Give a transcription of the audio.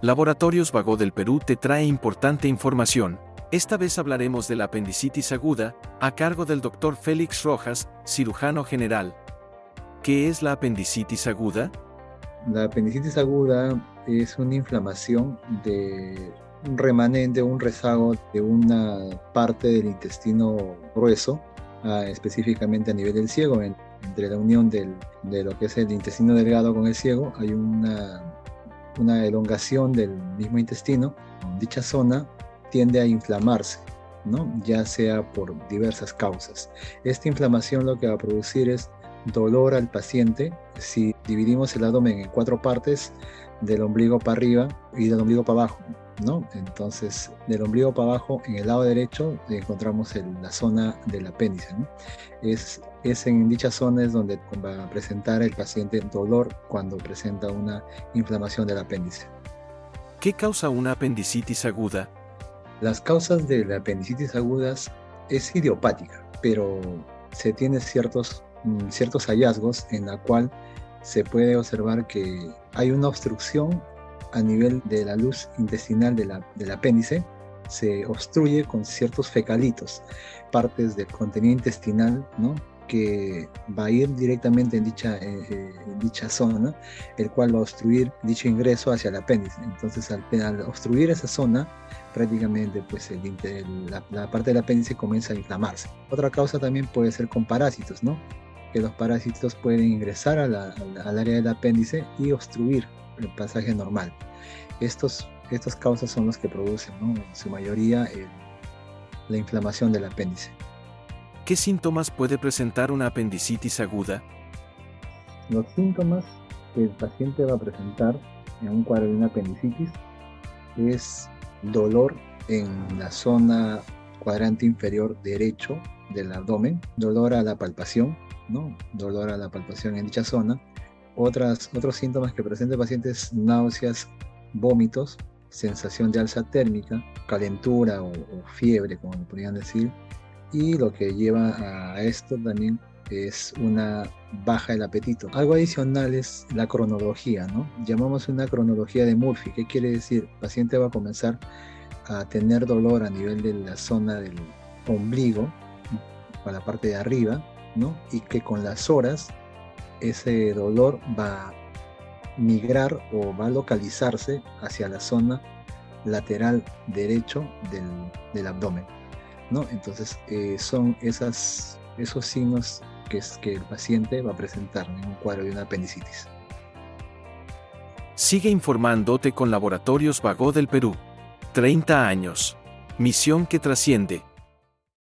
Laboratorios Vago del Perú te trae importante información. Esta vez hablaremos de la apendicitis aguda, a cargo del Dr. Félix Rojas, cirujano general. ¿Qué es la apendicitis aguda? La apendicitis aguda es una inflamación de un remanente, un rezago de una parte del intestino grueso, ah, específicamente a nivel del ciego, entre la unión de lo que es el intestino delgado con el ciego, hay una una elongación del mismo intestino, dicha zona tiende a inflamarse, ¿no? ya sea por diversas causas. Esta inflamación lo que va a producir es dolor al paciente. Si dividimos el abdomen en cuatro partes, del ombligo para arriba y del ombligo para abajo, ¿no? Entonces, del ombligo para abajo, en el lado derecho, encontramos la zona del apéndice, ¿no? Es es en dicha zona es donde va a presentar el paciente dolor cuando presenta una inflamación del apéndice. ¿Qué causa una apendicitis aguda? Las causas de la apendicitis agudas es idiopática, pero se tienen ciertos, mm, ciertos hallazgos en la cual se puede observar que hay una obstrucción a nivel de la luz intestinal del apéndice, se obstruye con ciertos fecalitos, partes del contenido intestinal, ¿no? que va a ir directamente en dicha, eh, eh, dicha zona, el cual va a obstruir dicho ingreso hacia el apéndice. Entonces, al, obstruir esa zona, prácticamente pues la, parte del apéndice comienza a inflamarse. Otra causa también puede ser con parásitos, ¿no? Que los parásitos pueden ingresar al área del apéndice y obstruir el pasaje normal. Estos, estas causas son las que producen, ¿no? en su mayoría, la inflamación del apéndice. ¿Qué síntomas puede presentar una apendicitis aguda? Los síntomas que el paciente va a presentar en un cuadro de una apendicitis es dolor en la zona cuadrante inferior derecho del abdomen, dolor a la palpación, ¿no? dolor a la palpación en dicha zona. Otras, otros síntomas que presenta el paciente es náuseas, vómitos, sensación de alza térmica, calentura o, fiebre, como podrían decir, y lo que lleva a esto también es una baja del apetito. Algo adicional es la cronología, ¿no? Llamamos una cronología de Murphy. ¿Qué quiere decir? El paciente va a comenzar a tener dolor a nivel de la zona del ombligo, a la parte de arriba, Y que con las horas ese dolor va a migrar o va a localizarse hacia la zona lateral derecho del, del abdomen. ¿no? Entonces, eh, son esas, esos signos que, es, que el paciente va a presentar en un cuadro de una apendicitis. Sigue informándote con Laboratorios Vago del Perú. 30 años. Misión que trasciende.